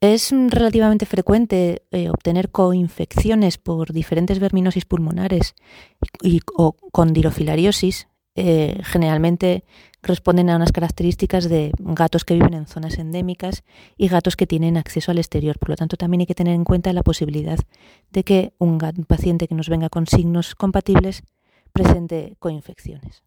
Es relativamente frecuente eh, obtener coinfecciones por diferentes verminosis pulmonares y, o condilofilariosis. Eh, generalmente responden a unas características de gatos que viven en zonas endémicas y gatos que tienen acceso al exterior. Por lo tanto, también hay que tener en cuenta la posibilidad de que un, paciente que nos venga con signos compatibles presente coinfecciones.